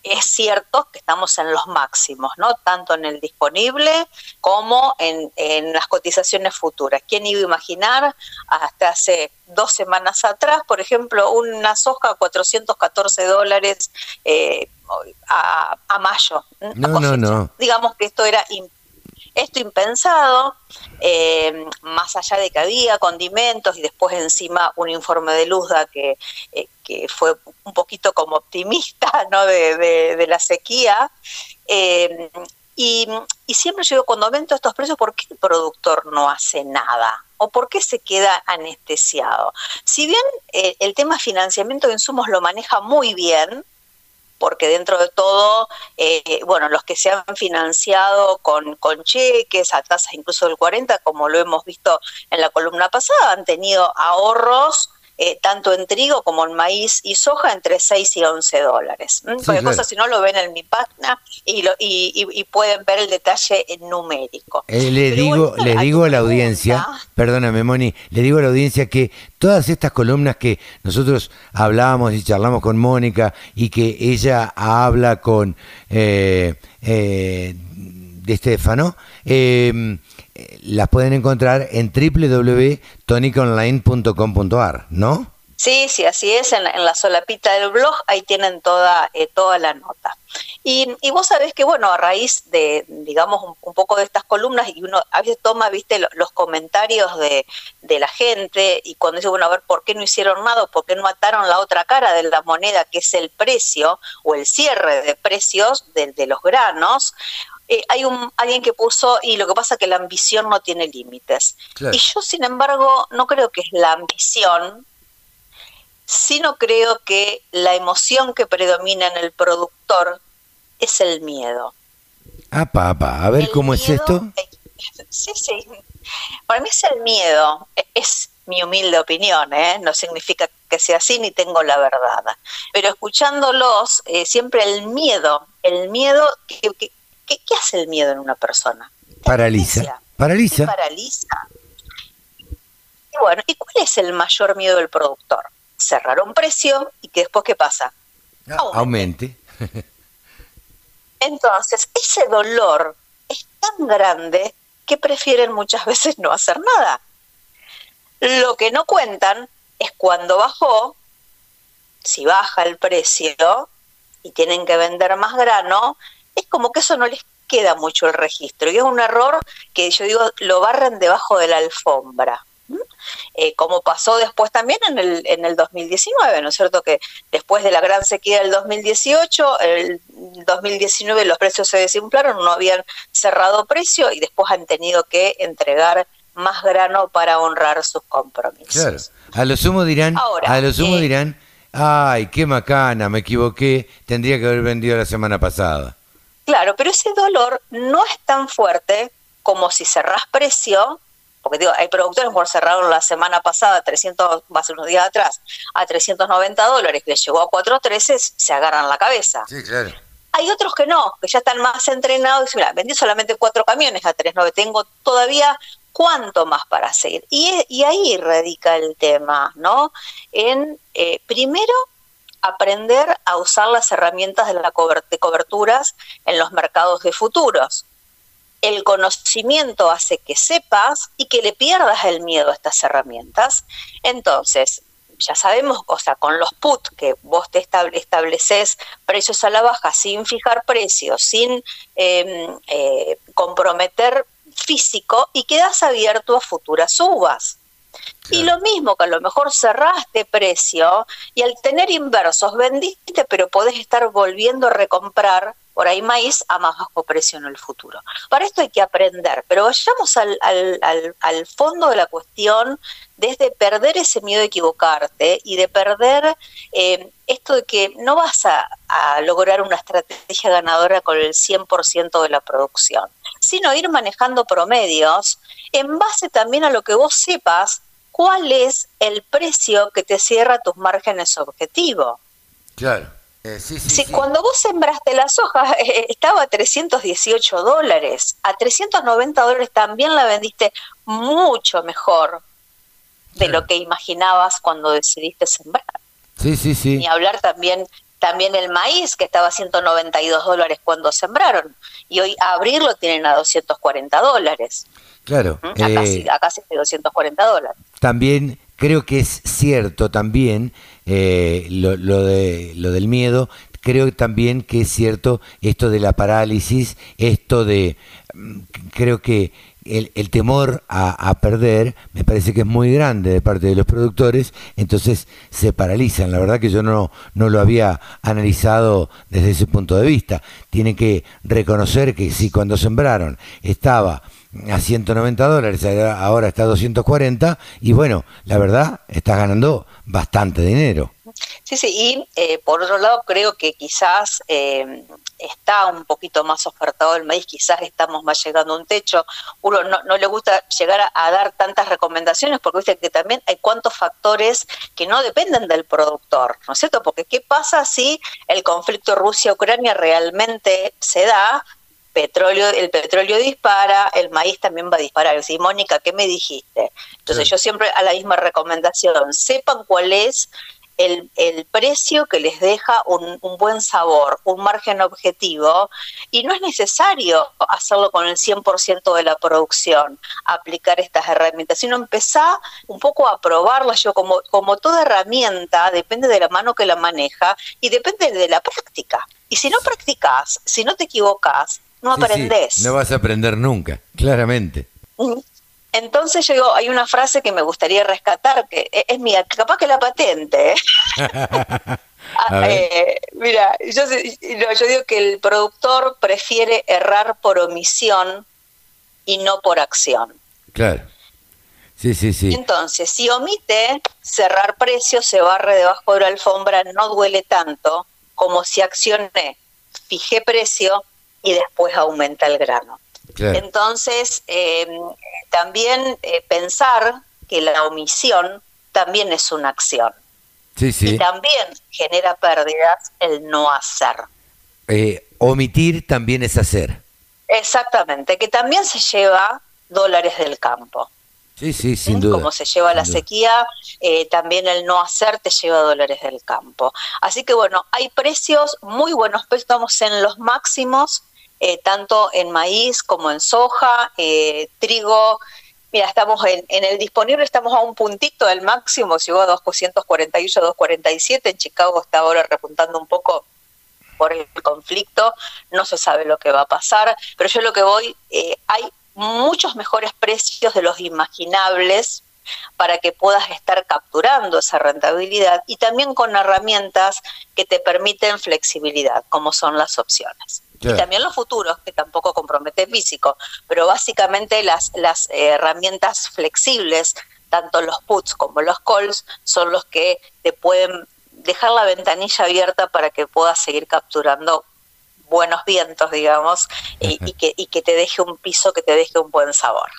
es cierto que estamos en los máximos, ¿no? Tanto en el disponible como en, las cotizaciones futuras. ¿Quién iba a imaginar hasta hace dos semanas atrás, por ejemplo, una soja a 414 dólares eh, a, mayo? No, no, no. Digamos que esto era esto impensado, eh, más allá de que había condimentos y después encima un informe de Luzda que, eh, fue un poquito como optimista ¿no? de, la sequía. Eh, y, siempre digo, cuando aumento estos precios, ¿por qué el productor no hace nada? ¿O por qué se queda anestesiado? Si bien el tema financiamiento de insumos lo maneja muy bien, porque dentro de todo, eh, bueno, los que se han financiado con, con cheques a tasas incluso del 40, como lo hemos visto en la columna pasada, han tenido ahorros eh, tanto en trigo como en maíz y soja entre 6 y 11 dólares. Cualquier cosa, si no lo ven en mi página y, lo, y, pueden ver el detalle numérico. Eh, le digo, le digo a la audiencia, perdóname Moni, le digo a la audiencia que todas estas columnas que nosotros hablamos y charlamos con Mónica y que ella habla con eh, eh, de Estefano, eh, las pueden encontrar en www.tonicaonline.com.ar, ¿no? Sí, sí, así es, en la, solapita del blog, ahí tienen toda, eh, toda la nota. Y, vos sabés que, bueno, a raíz de, digamos, un, poco de estas columnas, y uno a veces toma, viste, los, comentarios de, la gente, y cuando dice, bueno, a ver, ¿por qué no hicieron nada? ¿Por qué no ataron la otra cara de la moneda, que es el precio o el cierre de precios de, los granos? Eh, hay un, alguien que puso, y lo que pasa es que la ambición no tiene límites. Y yo, sin embargo, no creo que es la ambición, sino creo que la emoción que predomina en el productor es el miedo. Ah, papá, a ver cómo es esto. Sí, sí. Para mí es el miedo, e, es mi humilde opinión, ¿eh? no significa que sea así ni tengo la verdad. Pero escuchándolos, eh, siempre el miedo, el miedo, ¿qué, qué, hace el miedo en una persona? Paraliza. Paraliza. Paraliza. Y bueno, ¿y cuál es el mayor miedo del productor? cerrar un precio y que después, ¿qué pasa? Ah, aumente. Entonces, ese dolor es tan grande que prefieren muchas veces no hacer nada. Lo que no cuentan es cuando bajó, si baja el precio y tienen que vender más grano, es como que eso no les queda mucho el registro. Y es un error que yo digo, lo barren debajo de la alfombra. Eh, como pasó después también en el, en el 2019, ¿no es cierto? Que después de la gran sequía del 2018, el 2019 los precios se desinflaron, no habían cerrado precio y después han tenido que entregar más grano para honrar sus compromisos. Claro, a lo sumo dirán, a lo sumo eh, dirán, ay, qué macana, me equivoqué, tendría que haber vendido la semana pasada. Claro, pero ese dolor no es tan fuerte como si cerrás precio porque digo, hay productores que cerraron la semana pasada, 300, va a ser unos días atrás, a 390 dólares, que llegó a 413, se agarran la cabeza. Sí, claro. Hay otros que no, que ya están más entrenados y dicen, mira, vendí solamente cuatro camiones a 3.9, tengo todavía cuánto más para seguir. Y, y ahí radica el tema, ¿no? En, eh, primero, aprender a usar las herramientas de, la coberturas en los mercados de futuros el conocimiento hace que sepas y que le pierdas el miedo a estas herramientas. Entonces, ya sabemos, o sea, con los put que vos te estableces precios a la baja sin fijar precios, sin em, eh, comprometer físico y quedas abierto a futuras subas. Y lo mismo que a lo mejor cerraste precio y al tener inversos vendiste, pero podés estar volviendo a recomprar por ahí maíz a más bajo precio en el futuro. Para esto hay que aprender, pero vayamos al, al, al, fondo de la cuestión desde perder ese miedo a equivocarte y de perder eh, esto de que no vas a, a lograr una estrategia ganadora con el 100% de la producción, sino ir manejando promedios en base también a lo que vos sepas cuál es el precio que te cierra tus márgenes objetivo. Claro. Eh, sí, Cuando vos sembraste las hojas eh, estaba a 318 dólares, a 390 dólares también la vendiste mucho mejor de lo que imaginabas cuando decidiste sembrar. Sí, sí, sí. Y hablar también también el maíz que estaba a 192 dólares cuando sembraron y hoy a abrirlo tienen a 240 dólares. Claro. ¿Mm? Acá, eh, acá sí, 240 dólares. También creo que es cierto también eh, lo, lo, de, lo del miedo, creo también que es cierto esto de la parálisis, esto de, mm, creo que el, el temor a, perder me parece que es muy grande de parte de los productores, entonces se paralizan. La verdad que yo no, no lo había analizado desde ese punto de vista. Tienen que reconocer que si cuando sembraron estaba a 190 dólares, ahora está a 240 y bueno, la verdad, estás ganando bastante dinero. Sí, sí, y eh, por otro lado creo que quizás eh, está un poquito más ofertado el maíz, quizás estamos más llegando a un techo. Uno no, le gusta llegar a, dar tantas recomendaciones porque viste que también hay cuantos factores que no dependen del productor, ¿no es cierto? Porque ¿qué pasa si el conflicto Rusia-Ucrania realmente se da? petróleo, el petróleo dispara, el maíz también va a disparar. Sí, Mónica, ¿qué me dijiste? Entonces yo siempre a la misma recomendación, sepan cuál es el, el precio que les deja un, un, buen sabor, un margen objetivo, y no es necesario hacerlo con el 100% de la producción, aplicar estas herramientas, sino empezar un poco a probarlas. Yo, como, como toda herramienta, depende de la mano que la maneja y depende de la práctica. Y si no practicas, si no te equivocas, no aprendes. no vas a aprender nunca, claramente. Entonces digo, hay una frase que me gustaría rescatar, que e-, es mía, capaz que la patente. ¿eh? Ah, eh, mira, yo, yo digo que el productor prefiere errar por omisión y no por acción. Claro. Sí, sí, sí. Entonces, si omite cerrar precios, se barre debajo de la alfombra, no duele tanto como si accione, fije precio y después aumenta el grano. Entonces, eh, también eh, pensar que la omisión también es una acción. Sí, sí. Y también genera pérdidas el no hacer. Eh, omitir también es hacer. Exactamente, que también se lleva dólares del campo. Sí, sí, sin duda. Como se lleva la sequía, también el no hacer te lleva dólares del campo. Así que bueno, hay precios muy buenos, estamos en los máximos eh, tanto en maíz como en soja, eh, trigo. Mira, estamos en, el disponible, estamos a un puntito del máximo, llegó a 248, 247, en Chicago está ahora repuntando un poco por el conflicto, no se sabe lo que va a pasar, pero yo lo que voy, eh, hay muchos mejores precios de los imaginables para que puedas estar capturando esa rentabilidad y también con herramientas que te permiten flexibilidad, como son las opciones. Y también los futuros, que tampoco compromete físico, pero básicamente las, las herramientas flexibles, tanto los puts como los calls, son los que te pueden dejar la ventanilla abierta para que puedas seguir capturando buenos vientos, digamos, y, que, y que te deje un piso, que te deje un buen sabor.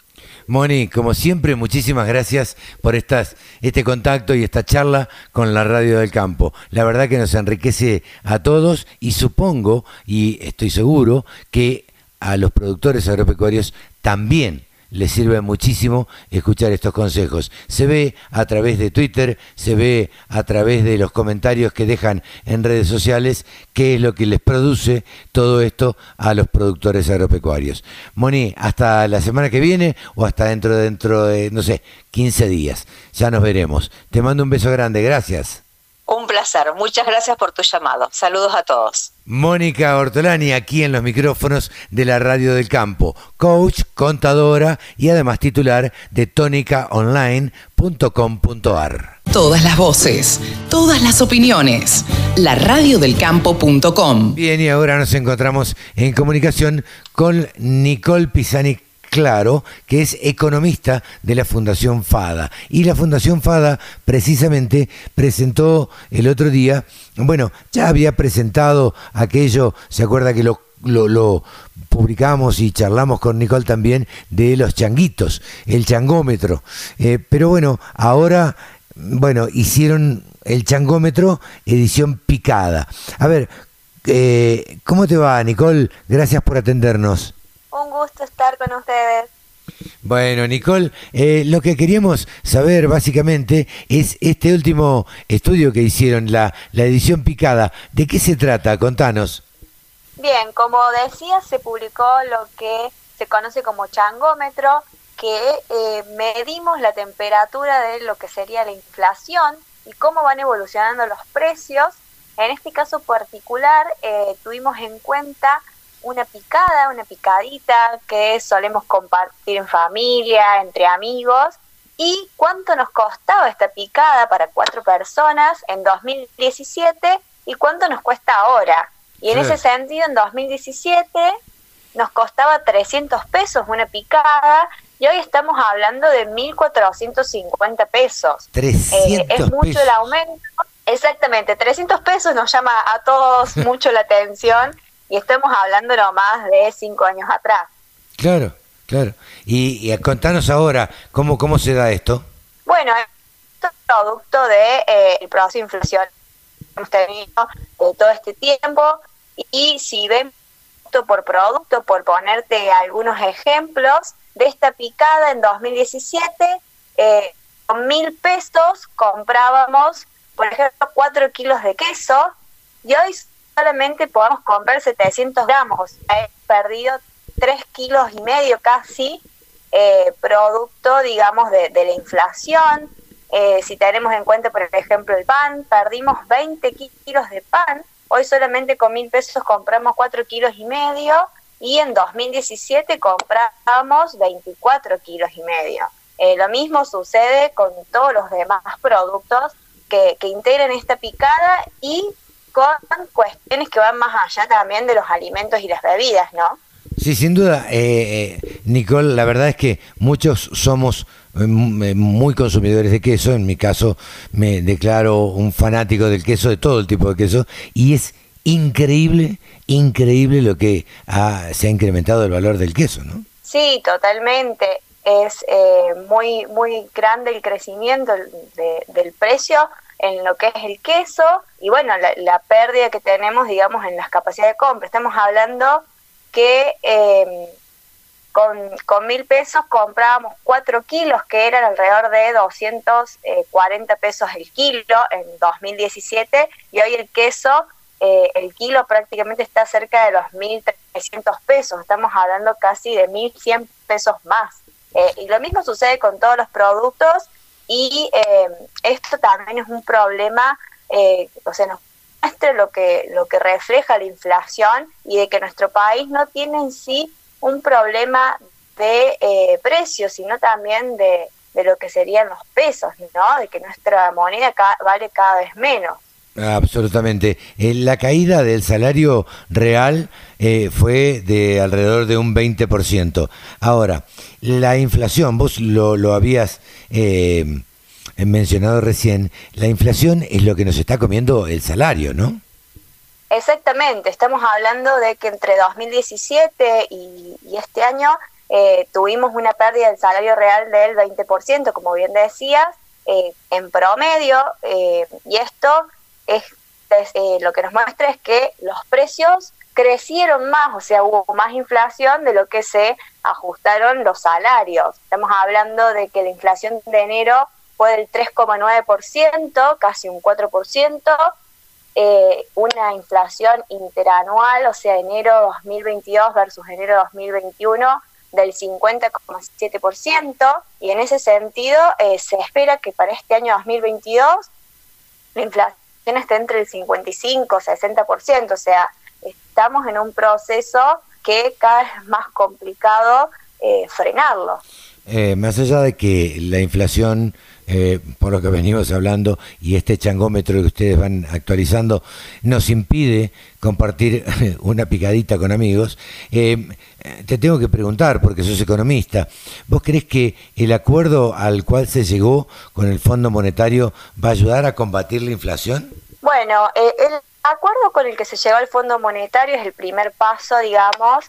Moni, como siempre, muchísimas gracias por estas, este contacto y esta charla con la Radio del Campo. La verdad que nos enriquece a todos y supongo, y estoy seguro, que a los productores agropecuarios también les sirve muchísimo escuchar estos consejos. Se ve a través de Twitter, se ve a través de los comentarios que dejan en redes sociales qué es lo que les produce todo esto a los productores agropecuarios. Moni, hasta la semana que viene o hasta dentro, dentro de, no sé, 15 días. Ya nos veremos. Te mando un beso grande, gracias. Un placer, muchas gracias por tu llamado. Saludos a todos. Mónica Ortolani aquí en los micrófonos de la Radio del Campo, coach, contadora y además titular de tónicaonline.com.ar. Todas las voces, todas las opiniones. La radiodelcampo.com. Bien, y ahora nos encontramos en comunicación con Nicole Pisani Claro, que es economista de la Fundación FADA. Y la Fundación FADA precisamente presentó el otro día, bueno, ya había presentado aquello, se acuerda que lo, lo, publicamos y charlamos con Nicole también de los changuitos, el changómetro. Eh, pero bueno, ahora, bueno, hicieron el changómetro edición picada. A ver, eh, ¿cómo te va, Nicole? Gracias por atendernos. Un gusto estar con ustedes. Bueno, Nicole, eh, lo que queríamos saber básicamente es este último estudio que hicieron, la, la edición picada. ¿De qué se trata? Contanos. Bien, como decía, se publicó lo que se conoce como changómetro, que eh, medimos la temperatura de lo que sería la inflación y cómo van evolucionando los precios. En este caso particular, eh, tuvimos en cuenta una picada, una picadita que solemos compartir en familia, entre amigos, y cuánto nos costaba esta picada para cuatro personas en 2017 y cuánto nos cuesta ahora. Y en ese sentido, en 2017 nos costaba 300 pesos una picada y hoy estamos hablando de 1.450 pesos. 300 eh, es mucho el aumento. Exactamente, 300 pesos nos llama a todos mucho la atención y estamos hablando nomás de cinco años atrás. Claro, claro. Y, contanos ahora, ¿cómo, ¿cómo se da esto? Bueno, esto es producto del de, eh, proceso de inflación que hemos tenido de todo este tiempo y si ven producto por producto, por ponerte algunos ejemplos, de esta picada en 2017, eh, con mil pesos comprábamos por ejemplo, 4 kilos de queso y hoy solamente podemos comprar 700 gramos, he perdido 3 kilos y medio casi, eh, producto, digamos, de, la inflación. Eh, si tenemos en cuenta, por ejemplo, el pan, perdimos 20 kilos de pan, hoy solamente con mil pesos compramos 4 kilos y medio y en 2017 compramos 24 kilos y medio. Eh, lo mismo sucede con todos los demás productos que integran esta picada y con cuestiones que van más allá también de los alimentos y las bebidas, ¿no? Sí, sin duda, eh, eh Nicole, la verdad es que muchos somos eh, muy consumidores de queso, en mi caso me declaro un fanático del queso, de todo el tipo de queso, y es increíble, increíble lo que se ha incrementado el valor del queso, ¿no? Sí, totalmente. Es eh, muy, muy grande el crecimiento del precio en lo que es el queso y bueno, la, pérdida que tenemos, digamos, en las capacidades de compra. Estamos hablando que eh, con, mil pesos comprábamos cuatro kilos, que eran alrededor de 240 pesos el kilo en 2017, y hoy el queso, eh, el kilo prácticamente está cerca de los 1.300 pesos, estamos hablando casi de 1.100 pesos más. Eh, y lo mismo sucede con todos los productos y eh, esto también es un problema, eh, o sea, nos muestra lo que, lo que refleja la inflación y de que nuestro país no tiene en sí un problema de eh, precios, sino también de, de lo que serían los pesos, ¿no? De que nuestra moneda vale cada vez menos. Absolutamente. Eh, la caída del salario real eh, fue de alrededor de un 20%. Ahora, la inflación, vos lo, lo habías eh, mencionado recién, la inflación es lo que nos está comiendo el salario, ¿no? Exactamente, estamos hablando de que entre 2017 y, y este año tuvimos una pérdida del salario real del 20%, como bien decías, en promedio, y esto es, eh, lo que nos muestra es que los precios crecieron más, o sea, hubo más inflación de lo que se ajustaron los salarios. Estamos hablando de que la inflación de enero fue del 3,9%, casi un 4%, eh, una inflación interanual, o sea, enero 2022 versus enero 2021 del 50,7%, y en ese sentido eh, se espera que para este año 2022 la inflación está entre el 55 y 60%, o sea, estamos en un proceso que cada vez es más complicado eh, frenarlo. Eh, más allá de que la inflación, eh, por lo que venimos hablando, y este changómetro que ustedes van actualizando, nos impide compartir una picadita con amigos, te tengo que preguntar, porque sos economista, ¿vos crees que el acuerdo al cual se llegó con el Fondo Monetario va a ayudar a combatir la inflación? Bueno, el acuerdo con el que se llegó al Fondo Monetario es el primer paso, digamos,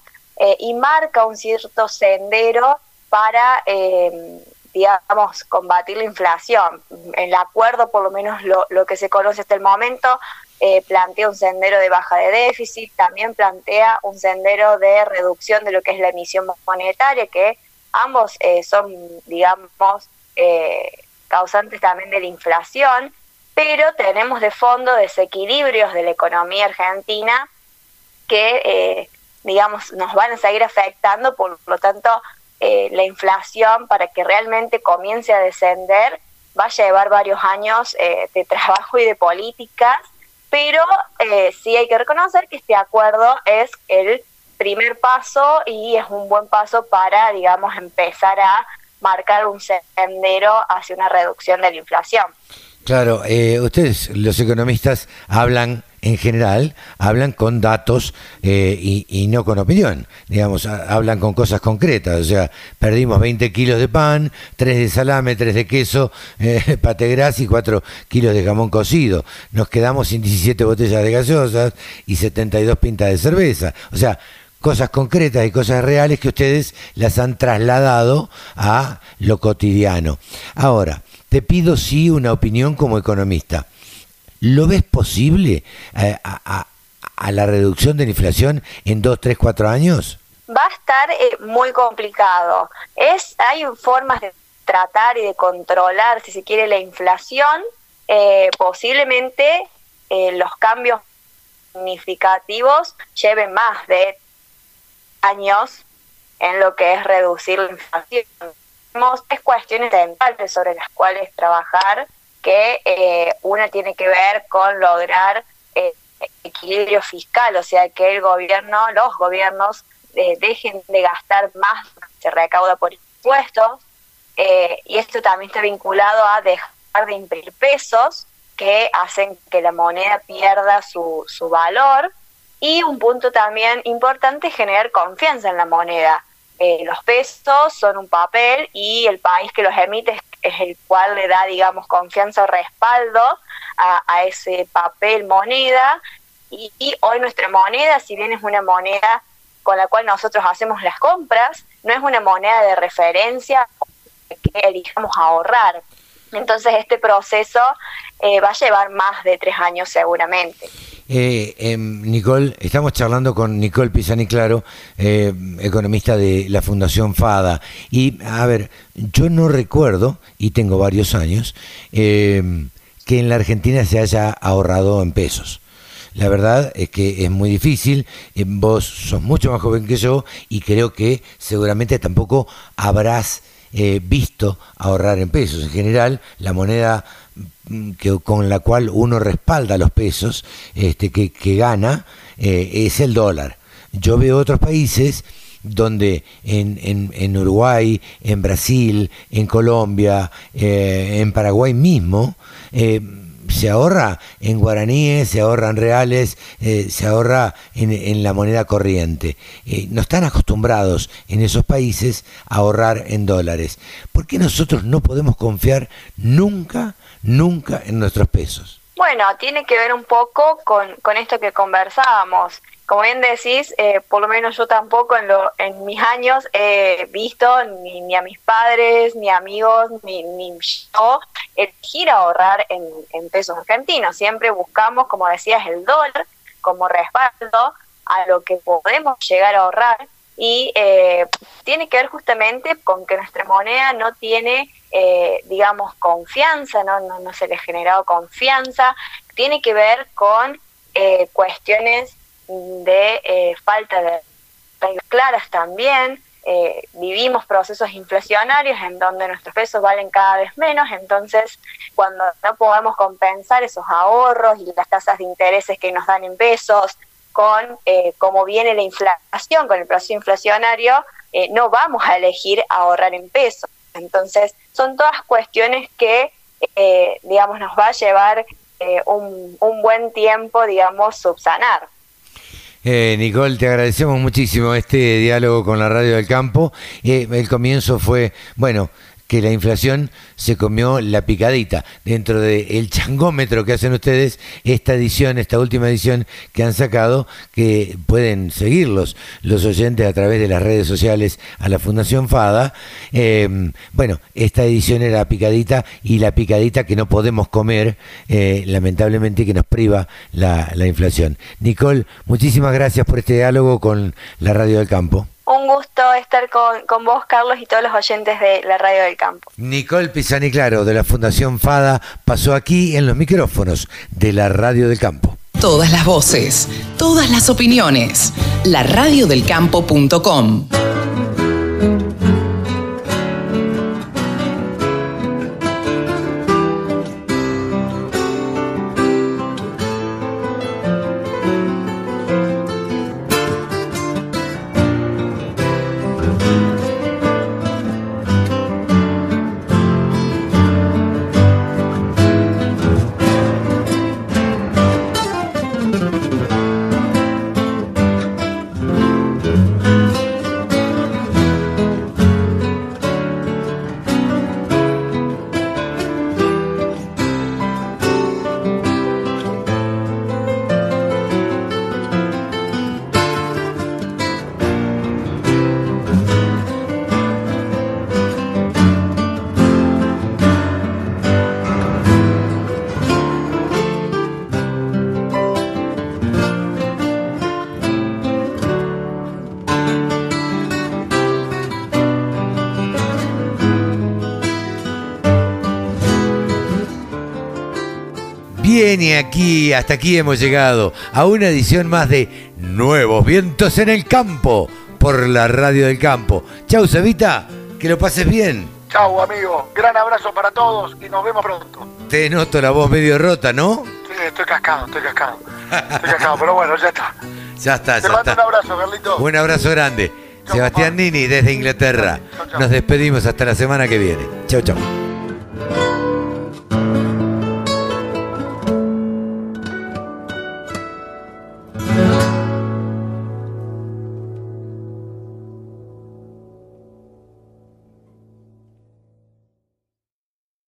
y marca un cierto sendero para, eh, digamos, combatir la inflación. El acuerdo, por lo menos lo, lo que se conoce hasta el momento, eh, plantea un sendero de baja de déficit, también plantea un sendero de reducción de lo que es la emisión monetaria, que ambos eh, son, digamos, causantes también de la inflación, pero tenemos de fondo desequilibrios de la economía argentina que, digamos, nos van a seguir afectando, por lo tanto, eh, la inflación para que realmente comience a descender va a llevar varios años eh, de trabajo y de políticas, pero eh, sí hay que reconocer que este acuerdo es el primer paso y es un buen paso para, digamos, empezar a marcar un sendero hacia una reducción de la inflación. Claro, ustedes, los economistas, hablan en general hablan con datos eh, y, no con opinión, digamos, hablan con cosas concretas, o sea, perdimos 20 kilos de pan, 3 de salame, 3 de queso, eh, pate gras y 4 kilos de jamón cocido, nos quedamos sin 17 botellas de gaseosas y 72 pintas de cerveza, o sea, cosas concretas y cosas reales que ustedes las han trasladado a lo cotidiano. Ahora, te pido sí una opinión como economista. ¿Lo ves posible eh, a, la reducción de la inflación en dos, tres, cuatro años? Va a estar eh, muy complicado. Es, hay formas de tratar y de controlar, si se quiere, la inflación eh, posiblemente eh, los cambios significativos lleven más de años en lo que es reducir la inflación. Tenemos tres cuestiones centrales sobre las cuales trabajar, que eh, una tiene que ver con lograr eh, equilibrio fiscal, o sea, que el gobierno, los gobiernos eh, dejen de gastar más se recauda por impuestos, y esto también está vinculado a dejar de imprimir pesos que hacen que la moneda pierda su, su valor, y un punto también importante es generar confianza en la moneda eh, los pesos son un papel y el país que los emite es, el cual le da, digamos, confianza o respaldo a, ese papel moneda. Y, hoy nuestra moneda, si bien es una moneda con la cual nosotros hacemos las compras, no es una moneda de referencia que elijamos ahorrar. Entonces este proceso eh, va a llevar más de tres años seguramente. Eh, em, Nicole, estamos charlando con Nicole Pisani Claro, eh, economista de la Fundación FADA. Y, a ver, yo no recuerdo, y tengo varios años, em, que en la Argentina se haya ahorrado en pesos. La verdad es que es muy difícil. Em, vos sos mucho más joven que yo y creo que seguramente tampoco habrás eh, visto ahorrar en pesos. En general, la moneda que, con la cual uno respalda los pesos este, que, gana eh, es el dólar. Yo veo otros países donde en, en, Uruguay, en Brasil, en Colombia, eh, en Paraguay mismo, se ahorra en guaraníes, se ahorra en reales, eh, se ahorra en, la moneda corriente. Eh, no están acostumbrados en esos países a ahorrar en dólares. ¿Por qué nosotros no podemos confiar nunca, nunca en nuestros pesos? Bueno, tiene que ver un poco con, con esto que conversábamos como bien decís, eh, por lo menos yo tampoco en, lo, en mis años he visto ni, a mis padres, ni amigos, ni, ni yo elegir ahorrar en, en pesos argentinos. Siempre buscamos, como decías, el dólar como respaldo a lo que podemos llegar a ahorrar y eh, tiene que ver justamente con que nuestra moneda no tiene, eh, digamos, confianza, ¿no? No, no se le ha generado confianza, tiene que ver con cuestiones de eh, falta de reglas claras también. Eh, vivimos procesos inflacionarios en donde nuestros pesos valen cada vez menos, entonces cuando no podemos compensar esos ahorros y las tasas de intereses que nos dan en pesos con eh, cómo viene la inflación, con el proceso inflacionario, eh, no vamos a elegir ahorrar en pesos. Entonces son todas cuestiones que, digamos, nos va a llevar un, un buen tiempo, digamos, subsanar. Eh, Nicole, te agradecemos muchísimo este diálogo con la Radio del Campo. Eh, el comienzo fue, bueno, que la inflación se comió la picadita. Dentro del changómetro que hacen ustedes, esta edición, esta última edición que han sacado, que pueden seguirlos los oyentes a través de las redes sociales a la Fundación FADA. Em, bueno, esta edición era picadita y la picadita que no podemos comer, eh, lamentablemente que nos priva la, la inflación. Nicole, muchísimas gracias por este diálogo con la Radio del Campo. Un gusto estar con, con, vos, Carlos, y todos los oyentes de la Radio del Campo. Nicole Pisani Claro, de la Fundación FADA, pasó aquí en los micrófonos de la Radio del Campo. Todas las voces, todas las opiniones. La radiodelcampo.com. Y aquí, hasta aquí hemos llegado a una edición más de Nuevos Vientos en el Campo por la Radio del Campo. Chau, Cevita, que lo pases bien. Chau, amigo. Gran abrazo para todos y nos vemos pronto. Te noto la voz medio rota, ¿no? Sí, estoy cascado, estoy cascado. Estoy cascado, pero bueno, ya está. Ya está, Te ya mando está. un abrazo, Carlito. Un abrazo grande. Sebastián Nini desde Inglaterra. Nos despedimos hasta la semana que viene. Chau, chau.